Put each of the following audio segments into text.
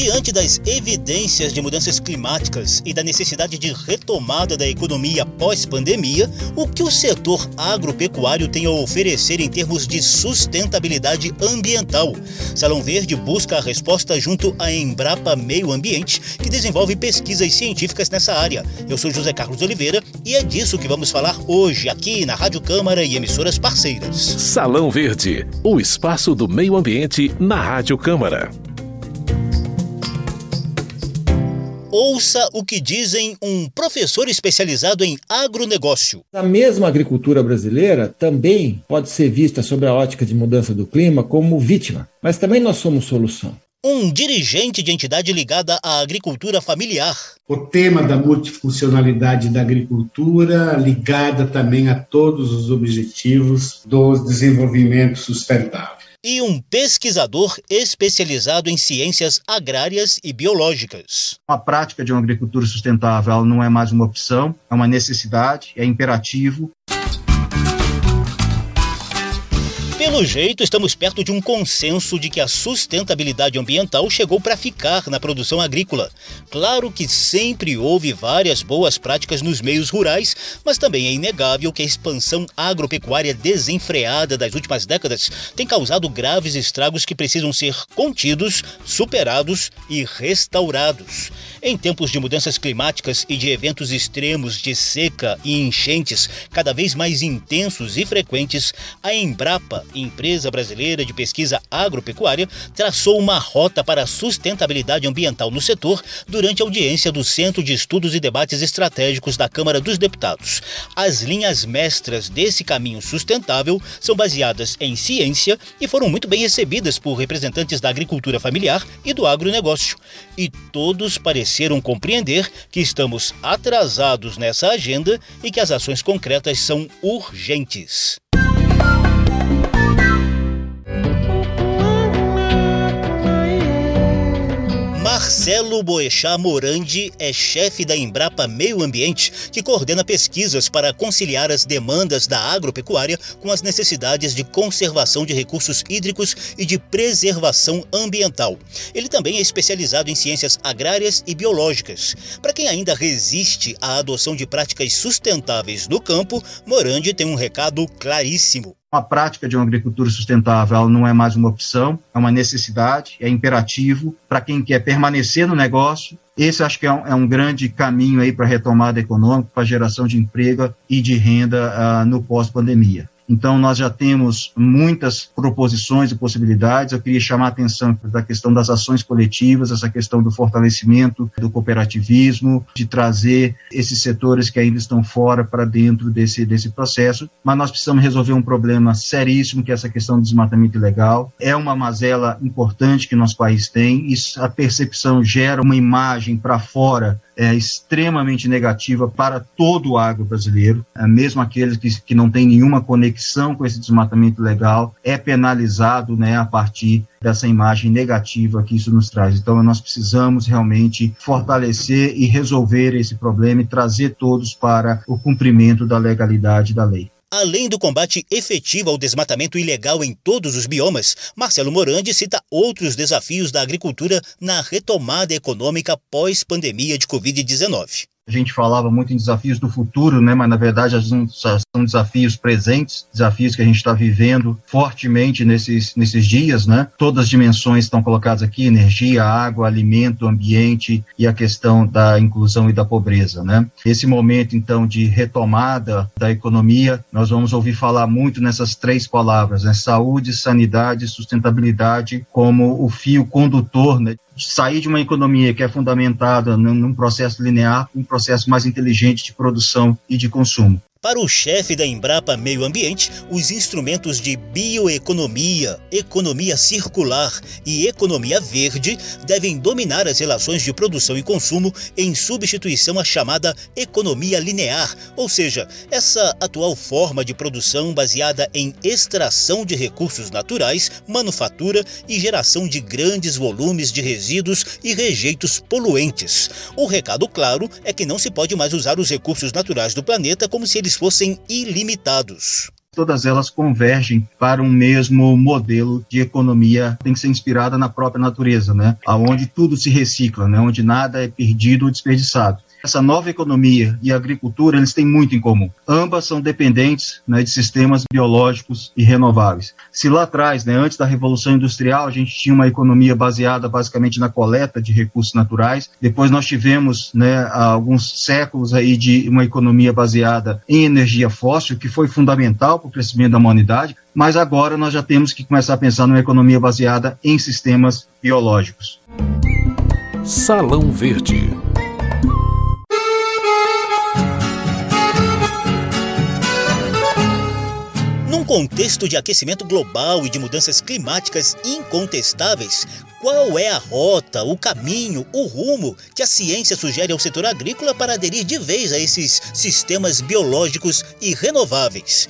Diante das evidências de mudanças climáticas e da necessidade de retomada da economia pós-pandemia, o que o setor agropecuário tem a oferecer em termos de sustentabilidade ambiental? Salão Verde busca a resposta junto à Embrapa Meio Ambiente, que desenvolve pesquisas científicas nessa área. Eu sou José Carlos Oliveira e é disso que vamos falar hoje aqui na Rádio Câmara e emissoras parceiras. Salão Verde, o espaço do meio ambiente na Rádio Câmara. Ouça o que dizem um professor especializado em agronegócio. A mesma agricultura brasileira também pode ser vista sob a ótica de mudança do clima como vítima, mas também nós somos solução. Um dirigente de entidade ligada à agricultura familiar. O tema da multifuncionalidade da agricultura ligada também a todos os objetivos do desenvolvimento sustentável e um pesquisador especializado em ciências agrárias e biológicas. A prática de uma agricultura sustentável não é mais uma opção, é uma necessidade, é imperativo. Pelo jeito, estamos perto de um consenso de que a sustentabilidade ambiental chegou para ficar na produção agrícola. Claro que sempre houve várias boas práticas nos meios rurais, mas também é inegável que a expansão agropecuária desenfreada das últimas décadas tem causado graves estragos que precisam ser contidos, superados e restaurados. Em tempos de mudanças climáticas e de eventos extremos de seca e enchentes cada vez mais intensos e frequentes, a Embrapa empresa brasileira de pesquisa agropecuária, traçou uma rota para a sustentabilidade ambiental no setor durante a audiência do Centro de Estudos e Debates Estratégicos da Câmara dos Deputados. As linhas mestras desse caminho sustentável são baseadas em ciência e foram muito bem recebidas por representantes da agricultura familiar e do agronegócio. E todos pareceram compreender que estamos atrasados nessa agenda e que as ações concretas são urgentes. Marcelo Boechat Morandi é chefe da Embrapa Meio Ambiente, que coordena pesquisas para conciliar as demandas da agropecuária com as necessidades de conservação de recursos hídricos e de preservação ambiental. Ele também é especializado em ciências agrárias e biológicas. Para quem ainda resiste à adoção de práticas sustentáveis no campo, Morandi tem um recado claríssimo. A prática de uma agricultura sustentável não é mais uma opção, é uma necessidade, é imperativo para quem quer permanecer no negócio. Esse acho que é um, é um grande caminho aí para a retomada econômica, para a geração de emprego e de renda uh, no pós-pandemia. Então, nós já temos muitas proposições e possibilidades. Eu queria chamar a atenção da questão das ações coletivas, essa questão do fortalecimento do cooperativismo, de trazer esses setores que ainda estão fora para dentro desse, desse processo. Mas nós precisamos resolver um problema seríssimo, que é essa questão do desmatamento ilegal. É uma mazela importante que nosso país tem, e a percepção gera uma imagem para fora é, extremamente negativa para todo o agro brasileiro, é, mesmo aqueles que, que não têm nenhuma conexão com esse desmatamento legal, é penalizado né, a partir dessa imagem negativa que isso nos traz. Então, nós precisamos realmente fortalecer e resolver esse problema e trazer todos para o cumprimento da legalidade da lei. Além do combate efetivo ao desmatamento ilegal em todos os biomas, Marcelo Morandi cita outros desafios da agricultura na retomada econômica pós-pandemia de Covid-19 a gente falava muito em desafios do futuro, né? mas na verdade são desafios presentes, desafios que a gente está vivendo fortemente nesses, nesses dias. Né? Todas as dimensões estão colocadas aqui: energia, água, alimento, ambiente e a questão da inclusão e da pobreza. Né? Esse momento, então, de retomada da economia, nós vamos ouvir falar muito nessas três palavras: né? saúde, sanidade sustentabilidade, como o fio condutor né? sair de uma economia que é fundamentada num processo linear um processo mais inteligente de produção e de consumo. Para o chefe da Embrapa Meio Ambiente, os instrumentos de bioeconomia, economia circular e economia verde devem dominar as relações de produção e consumo em substituição à chamada economia linear, ou seja, essa atual forma de produção baseada em extração de recursos naturais, manufatura e geração de grandes volumes de resíduos e rejeitos poluentes. O recado claro é que não se pode mais usar os recursos naturais do planeta como se eles fossem ilimitados. todas elas convergem para um mesmo modelo de economia tem que ser inspirada na própria natureza, né? Aonde tudo se recicla, né? Onde nada é perdido ou desperdiçado essa nova economia e a agricultura, eles têm muito em comum. Ambas são dependentes né, de sistemas biológicos e renováveis. Se lá atrás, né, antes da Revolução Industrial, a gente tinha uma economia baseada basicamente na coleta de recursos naturais, depois nós tivemos né, alguns séculos aí de uma economia baseada em energia fóssil, que foi fundamental para o crescimento da humanidade, mas agora nós já temos que começar a pensar numa economia baseada em sistemas biológicos. Salão Verde contexto de aquecimento global e de mudanças climáticas incontestáveis, qual é a rota, o caminho, o rumo que a ciência sugere ao setor agrícola para aderir de vez a esses sistemas biológicos e renováveis?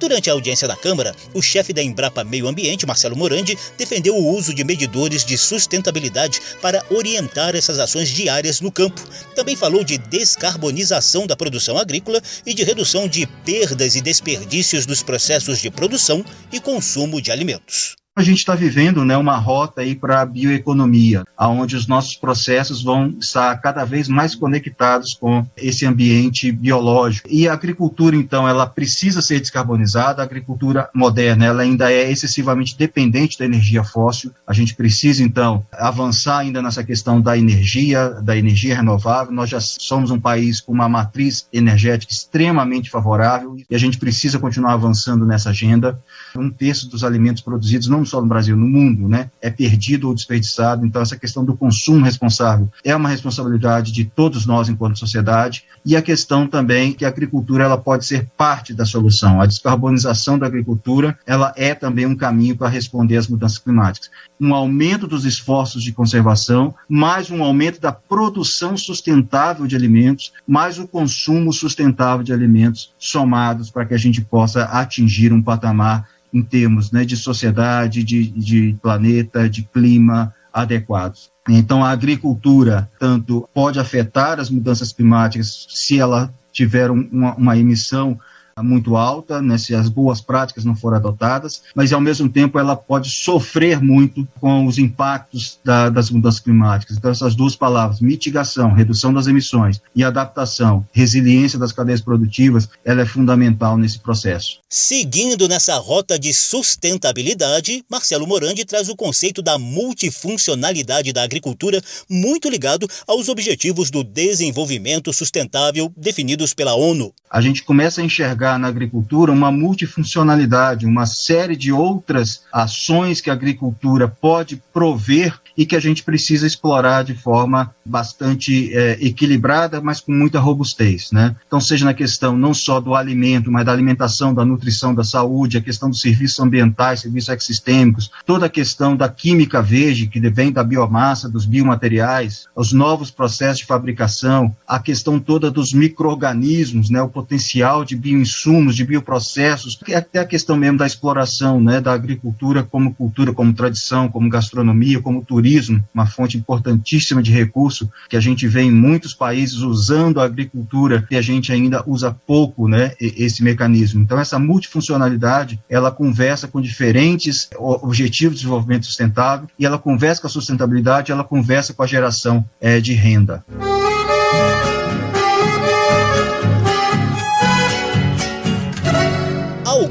Durante a audiência da Câmara, o chefe da Embrapa Meio Ambiente, Marcelo Morandi, defendeu o uso de medidores de sustentabilidade para orientar essas ações diárias no campo. Também falou de descarbonização da produção agrícola e de redução de perdas e desperdícios dos processos de produção e consumo de alimentos a gente está vivendo né, uma rota para a bioeconomia, onde os nossos processos vão estar cada vez mais conectados com esse ambiente biológico. E a agricultura, então, ela precisa ser descarbonizada. A agricultura moderna ela ainda é excessivamente dependente da energia fóssil. A gente precisa, então, avançar ainda nessa questão da energia, da energia renovável. Nós já somos um país com uma matriz energética extremamente favorável e a gente precisa continuar avançando nessa agenda. Um terço dos alimentos produzidos não só no Brasil, no mundo, né, é perdido ou desperdiçado. Então, essa questão do consumo responsável é uma responsabilidade de todos nós enquanto sociedade. E a questão também que a agricultura ela pode ser parte da solução. A descarbonização da agricultura ela é também um caminho para responder às mudanças climáticas. Um aumento dos esforços de conservação, mais um aumento da produção sustentável de alimentos, mais o consumo sustentável de alimentos somados para que a gente possa atingir um patamar em termos né, de sociedade, de, de planeta, de clima adequados. Então, a agricultura, tanto pode afetar as mudanças climáticas se ela tiver uma, uma emissão muito alta, né, se as boas práticas não forem adotadas, mas ao mesmo tempo ela pode sofrer muito com os impactos da, das mudanças climáticas. Então essas duas palavras, mitigação, redução das emissões e adaptação, resiliência das cadeias produtivas, ela é fundamental nesse processo. Seguindo nessa rota de sustentabilidade, Marcelo Morandi traz o conceito da multifuncionalidade da agricultura, muito ligado aos objetivos do desenvolvimento sustentável definidos pela ONU. A gente começa a enxergar na agricultura uma multifuncionalidade, uma série de outras ações que a agricultura pode prover e que a gente precisa explorar de forma bastante é, equilibrada, mas com muita robustez, né? Então, seja na questão não só do alimento, mas da alimentação, da nutrição, da saúde, a questão dos serviços ambientais, serviços ecossistêmicos, toda a questão da química verde, que vem da biomassa, dos biomateriais, os novos processos de fabricação, a questão toda dos micro-organismos, né? O potencial de bioinsumos, de bioprocessos, até a questão mesmo da exploração, né? Da agricultura como cultura, como tradição, como gastronomia, como turismo, turismo, uma fonte importantíssima de recurso que a gente vê em muitos países usando a agricultura e a gente ainda usa pouco, né, esse mecanismo. Então essa multifuncionalidade, ela conversa com diferentes objetivos de desenvolvimento sustentável e ela conversa com a sustentabilidade, ela conversa com a geração é, de renda.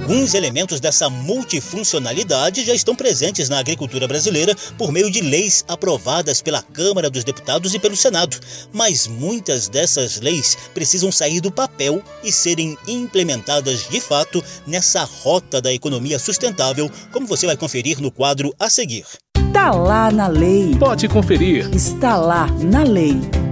Alguns elementos dessa multifuncionalidade já estão presentes na agricultura brasileira por meio de leis aprovadas pela Câmara dos Deputados e pelo Senado, mas muitas dessas leis precisam sair do papel e serem implementadas de fato nessa rota da economia sustentável, como você vai conferir no quadro a seguir. Está lá na lei. Pode conferir. Está lá na lei.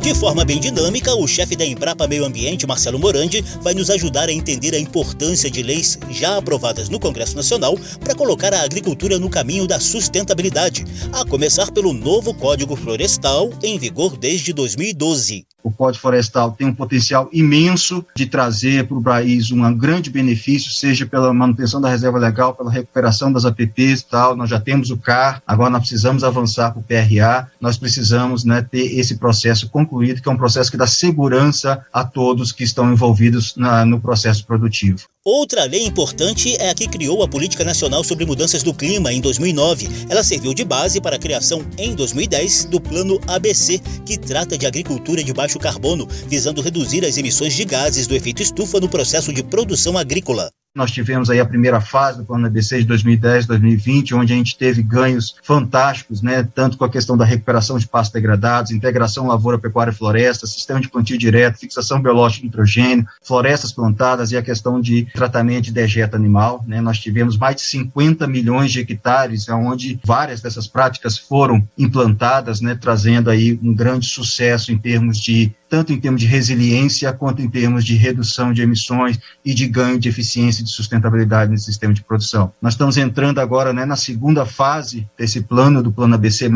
De forma bem dinâmica, o chefe da Embrapa Meio Ambiente, Marcelo Morandi, vai nos ajudar a entender a importância de leis já aprovadas no Congresso Nacional para colocar a agricultura no caminho da sustentabilidade, a começar pelo novo Código Florestal, em vigor desde 2012. O Código Florestal tem um potencial imenso de trazer para o país um grande benefício, seja pela manutenção da reserva legal, pela recuperação das APPs e tal. Nós já temos o CAR, agora nós precisamos avançar para o PRA, nós precisamos né, ter esse processo concluído, que é um processo que dá segurança a todos que estão envolvidos na, no processo produtivo. Outra lei importante é a que criou a Política Nacional sobre Mudanças do Clima em 2009. Ela serviu de base para a criação, em 2010, do Plano ABC, que trata de agricultura de baixo carbono, visando reduzir as emissões de gases do efeito estufa no processo de produção agrícola. Nós tivemos aí a primeira fase do plano ABC de 2010, 2020, onde a gente teve ganhos fantásticos, né, tanto com a questão da recuperação de pastos degradados, integração lavoura, pecuária e floresta, sistema de plantio direto, fixação biológica de nitrogênio, florestas plantadas e a questão de tratamento de dejeto animal, né, nós tivemos mais de 50 milhões de hectares, onde várias dessas práticas foram implantadas, né, trazendo aí um grande sucesso em termos de tanto em termos de resiliência quanto em termos de redução de emissões e de ganho de eficiência e de sustentabilidade no sistema de produção. Nós estamos entrando agora né, na segunda fase desse plano, do plano ABC+,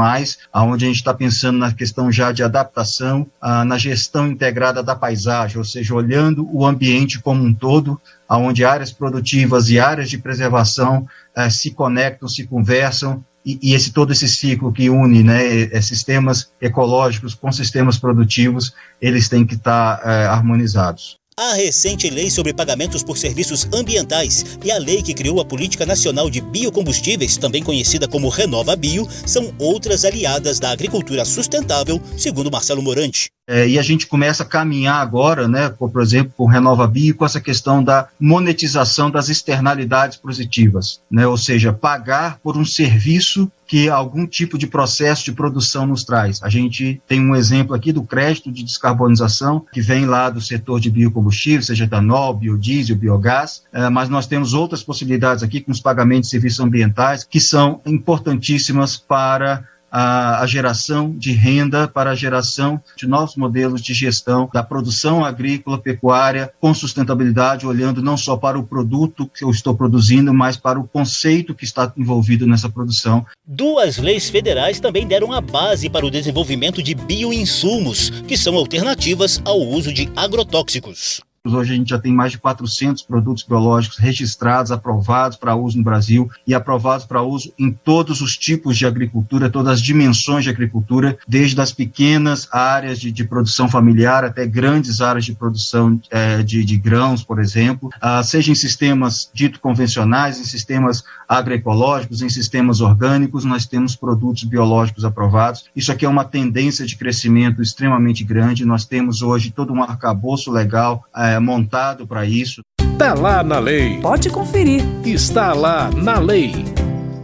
aonde a gente está pensando na questão já de adaptação, ah, na gestão integrada da paisagem, ou seja, olhando o ambiente como um todo, aonde áreas produtivas e áreas de preservação eh, se conectam, se conversam e, e, esse todo esse ciclo que une né, é, sistemas ecológicos com sistemas produtivos, eles têm que estar tá, é, harmonizados. A recente lei sobre pagamentos por serviços ambientais e a lei que criou a Política Nacional de Biocombustíveis, também conhecida como Renova Bio, são outras aliadas da agricultura sustentável, segundo Marcelo Morante. É, e a gente começa a caminhar agora, né, por, exemplo, com Renova Bio, com essa questão da monetização das externalidades positivas, né, ou seja, pagar por um serviço que algum tipo de processo de produção nos traz. A gente tem um exemplo aqui do crédito de descarbonização, que vem lá do setor de biocombustível, seja etanol, biodiesel, biogás, é, mas nós temos outras possibilidades aqui com os pagamentos de serviços ambientais, que são importantíssimas para a, a geração de renda para a geração de novos modelos de gestão da produção agrícola, pecuária, com sustentabilidade, olhando não só para o produto que eu estou produzindo, mas para o conceito que está envolvido nessa produção. Duas leis federais também deram a base para o desenvolvimento de bioinsumos, que são alternativas ao uso de agrotóxicos. Hoje a gente já tem mais de 400 produtos biológicos registrados, aprovados para uso no Brasil e aprovados para uso em todos os tipos de agricultura, todas as dimensões de agricultura, desde as pequenas áreas de, de produção familiar até grandes áreas de produção é, de, de, grãos, por exemplo, ah, seja em sistemas dito convencionais, em sistemas agroecológicos, em sistemas orgânicos, nós temos produtos biológicos aprovados. Isso aqui é uma tendência de crescimento extremamente grande. Nós temos hoje todo um arcabouço legal. É, é, montado para isso. Está lá na lei. Pode conferir. Está lá na lei.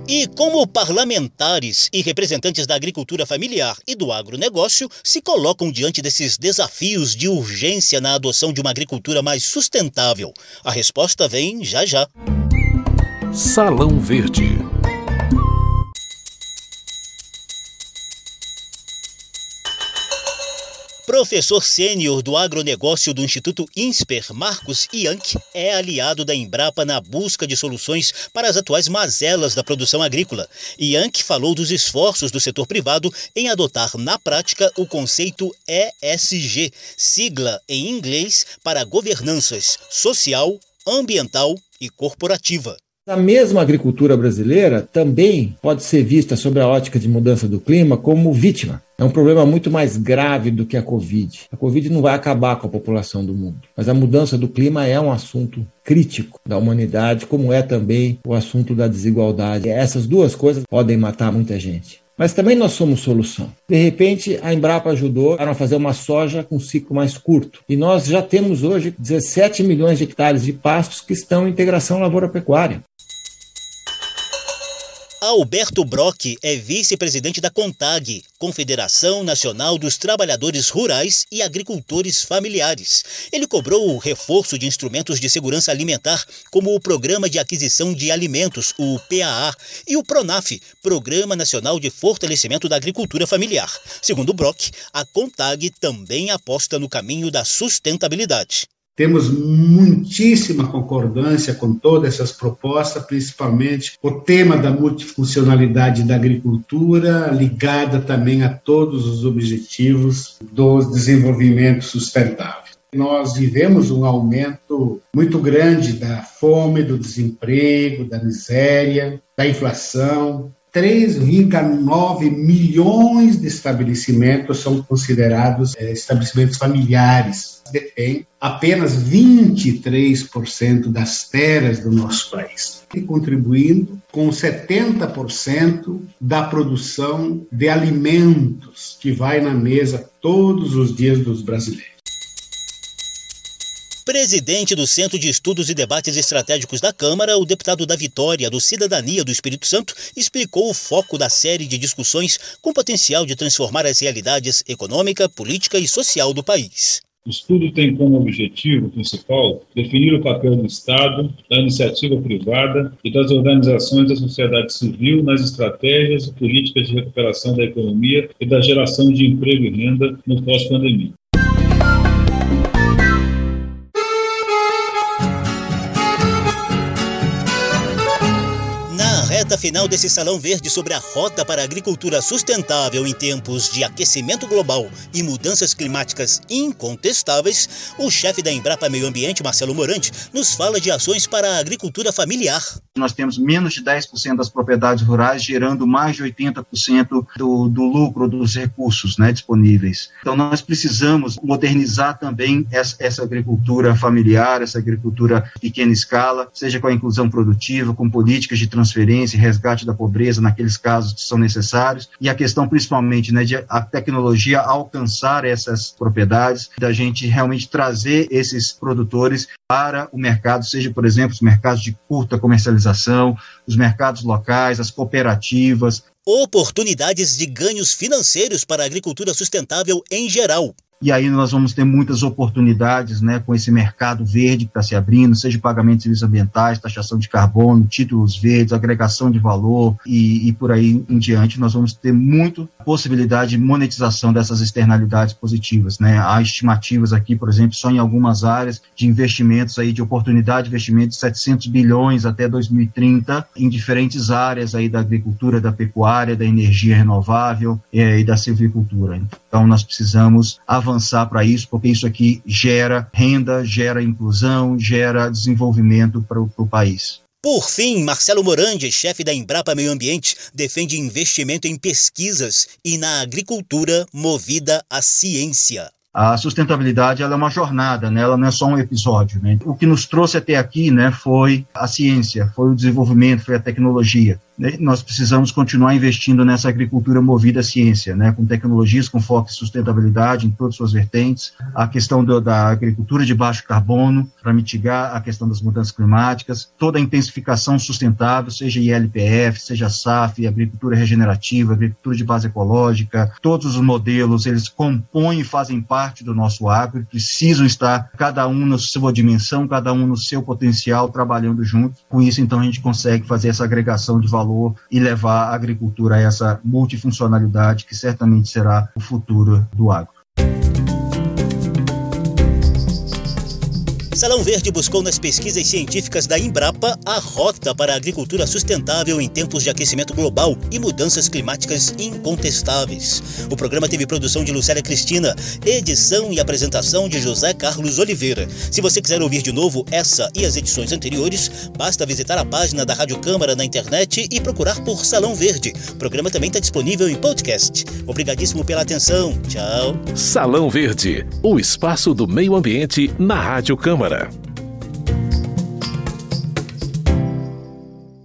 E como parlamentares e representantes da agricultura familiar e do agronegócio se colocam diante desses desafios de urgência na adoção de uma agricultura mais sustentável? A resposta vem já já. Salão Verde. Professor sênior do agronegócio do Instituto INSPER, Marcos Ianchi, é aliado da Embrapa na busca de soluções para as atuais mazelas da produção agrícola. Ianchi falou dos esforços do setor privado em adotar na prática o conceito ESG, sigla em inglês para governanças social, ambiental e corporativa. A mesma agricultura brasileira também pode ser vista sob a ótica de mudança do clima como vítima. É um problema muito mais grave do que a Covid. A Covid não vai acabar com a população do mundo, mas a mudança do clima é um assunto crítico da humanidade, como é também o assunto da desigualdade. Essas duas coisas podem matar muita gente. Mas também nós somos solução. De repente, a Embrapa ajudou a fazer uma soja com ciclo mais curto. E nós já temos hoje 17 milhões de hectares de pastos que estão em integração lavoura-pecuária. Alberto Brock é vice-presidente da CONTAG, Confederação Nacional dos Trabalhadores Rurais e Agricultores Familiares. Ele cobrou o reforço de instrumentos de segurança alimentar, como o Programa de Aquisição de Alimentos, o PAA, e o PRONAF, Programa Nacional de Fortalecimento da Agricultura Familiar. Segundo Brock, a CONTAG também aposta no caminho da sustentabilidade Temos muitíssima concordância com todas essas propostas, principalmente o tema da multifuncionalidade da agricultura, ligada também a todos os objetivos do desenvolvimento sustentável. Nós vivemos um aumento muito grande da fome, do desemprego, da miséria, da inflação. 3,9 milhões de estabelecimentos são considerados é, estabelecimentos familiares. Detém apenas 23% das terras do nosso país, e contribuindo com 70% da produção de alimentos que vai na mesa todos os dias dos brasileiros presidente do Centro de Estudos e Debates Estratégicos da Câmara, o deputado da Vitória do Cidadania do Espírito Santo, explicou o foco da série de discussões com potencial de transformar as realidades econômica, política e social do país. O estudo tem como objetivo principal definir o papel do Estado, da iniciativa privada e das organizações da sociedade civil nas estratégias e políticas de recuperação da economia e da geração de emprego e renda no pós-pandemia. Reta final desse Salão Verde sobre a rota para a agricultura sustentável em tempos de aquecimento global e mudanças climáticas incontestáveis, o chefe da Embrapa Meio Ambiente, Marcelo Morante, nos fala de ações para a agricultura familiar. Nós temos menos de 10% das propriedades rurais gerando mais de 80% do, do lucro dos recursos né, disponíveis. Então, nós precisamos modernizar também essa, essa agricultura familiar, essa agricultura pequena escala, seja com a inclusão produtiva, com políticas de transferência resgate da pobreza naqueles casos que são necessários, e a questão principalmente né, de a tecnologia alcançar essas propriedades, da gente realmente trazer esses produtores para o mercado, seja, por exemplo, os mercados de curta comercialização, os mercados locais, as cooperativas. Oportunidades de ganhos financeiros para a agricultura sustentável em geral e aí nós vamos ter muitas oportunidades né, com esse mercado verde que está se abrindo, seja pagamento de serviços ambientais, taxação de carbono, títulos verdes, agregação de valor e, e por aí em diante. Nós vamos ter muito possibilidade de monetização dessas externalidades positivas. Né? Há estimativas aqui, por exemplo, só em algumas áreas de investimentos, aí, de oportunidade de investimento de 700 bilhões até 2030 em diferentes áreas aí da agricultura, da pecuária, da energia renovável é, e da silvicultura. Então nós precisamos avançar para isso, porque isso aqui gera renda, gera inclusão, gera desenvolvimento para o país. Por fim, Marcelo Morandi, chefe da Embrapa Meio Ambiente, defende investimento em pesquisas e na agricultura movida à ciência. A sustentabilidade ela é uma jornada, né? ela não é só um episódio. Né? O que nos trouxe até aqui né, foi a ciência, foi o desenvolvimento, foi a tecnologia. Né, nós precisamos continuar investindo nessa agricultura movida à ciência, né, com tecnologias com foco em sustentabilidade em todas suas vertentes, a questão do, da agricultura de baixo carbono para mitigar a questão das mudanças climáticas, toda a intensificação sustentável, seja ILPF, seja SAF, agricultura regenerativa, agricultura de base ecológica, todos os modelos eles compõem e fazem parte do nosso agro, precisam estar cada um na sua dimensão, cada um no seu potencial, trabalhando junto. Com isso, então, a gente consegue fazer essa agregação de valor valor e levar a agricultura a essa multifuncionalidade que certamente será o futuro do agro. Salão Verde buscou nas pesquisas científicas da Embrapa a rota para a agricultura sustentável em tempos de aquecimento global e mudanças climáticas incontestáveis. O programa teve produção de Lucélia Cristina, edição e apresentação de José Carlos Oliveira. Se você quiser ouvir de novo essa e as edições anteriores, basta visitar a página da Rádio Câmara na internet e procurar por Salão Verde. O programa também está disponível em podcast. Obrigadíssimo pela atenção. Tchau. Salão Verde, o espaço do meio ambiente na Rádio Câmara. Twitter.